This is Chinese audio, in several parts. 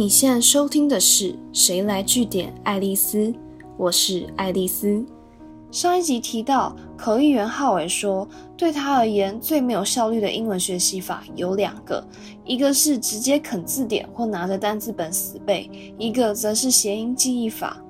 你现在收听的是《谁来据点爱丽丝》，我是爱丽丝。上一集提到，口译员浩尔说，对他而言最没有效率的英文学习法有两个，一个是直接啃字典或拿着单字本死背，一个则是谐音记忆法。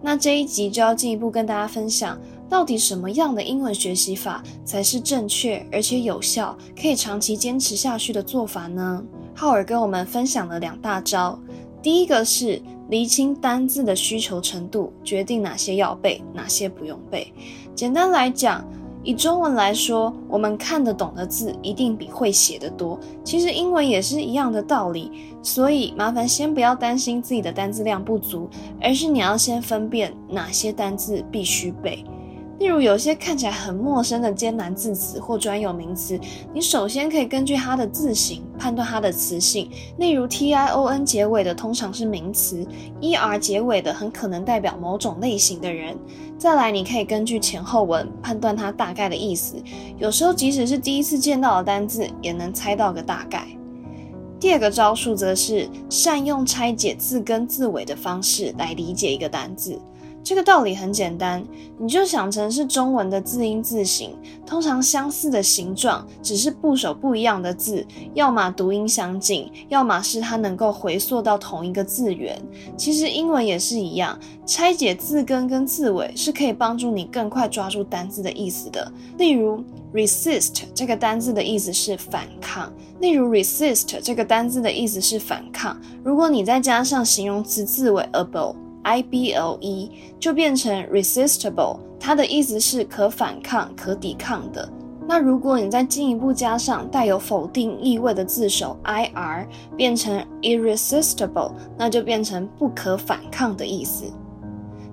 那这一集就要进一步跟大家分享，到底什么样的英文学习法才是正确而且有效，可以长期坚持下去的做法呢？浩尔跟我们分享了两大招，第一个是厘清单字的需求程度，决定哪些要背，哪些不用背。简单来讲，以中文来说，我们看得懂的字一定比会写的多。其实英文也是一样的道理，所以麻烦先不要担心自己的单字量不足，而是你要先分辨哪些单字必须背。例如，有些看起来很陌生的艰难字词或专有名词，你首先可以根据它的字形判断它的词性。例如，t i o n 结尾的通常是名词，e r 结尾的很可能代表某种类型的人。再来，你可以根据前后文判断它大概的意思。有时候，即使是第一次见到的单字，也能猜到个大概。第二个招数则是善用拆解字根字尾的方式来理解一个单字。这个道理很简单，你就想成是中文的字音字形，通常相似的形状，只是部首不一样的字，要么读音相近，要么是它能够回溯到同一个字源。其实英文也是一样，拆解字根跟字尾是可以帮助你更快抓住单字的意思的。例如，resist 这个单字的意思是反抗。例如，resist 这个单字的意思是反抗。如果你再加上形容词字尾 able。I B L E 就变成 resistible，它的意思是可反抗、可抵抗的。那如果你再进一步加上带有否定意味的字首 I R，变成 irresistible，那就变成不可反抗的意思。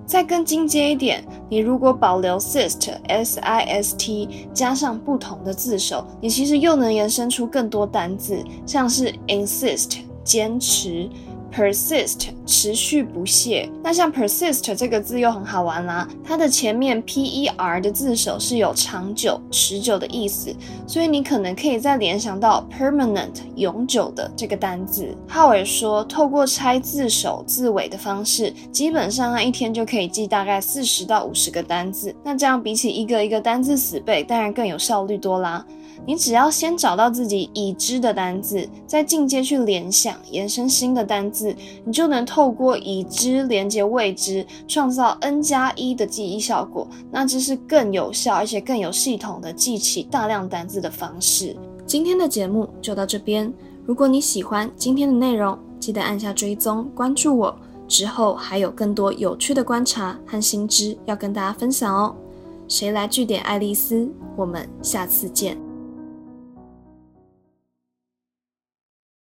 再更进阶一点，你如果保留 sist S I S T，加上不同的字首，你其实又能延伸出更多单字，像是 insist 坚持。Persist 持续不懈，那像 persist 这个字又很好玩啦，它的前面 p e r 的字首是有长久、持久的意思，所以你可能可以再联想到 permanent 永久的这个单字。浩尔说，透过拆字首字尾的方式，基本上他一天就可以记大概四十到五十个单字，那这样比起一个一个单字死背，当然更有效率多啦。你只要先找到自己已知的单字，再进阶去联想、延伸新的单字你就能透过已知连接未知，创造 n 加一的记忆效果。那这是更有效而且更有系统的记起大量单字的方式。今天的节目就到这边。如果你喜欢今天的内容，记得按下追踪关注我。之后还有更多有趣的观察和新知要跟大家分享哦。谁来据点爱丽丝？我们下次见。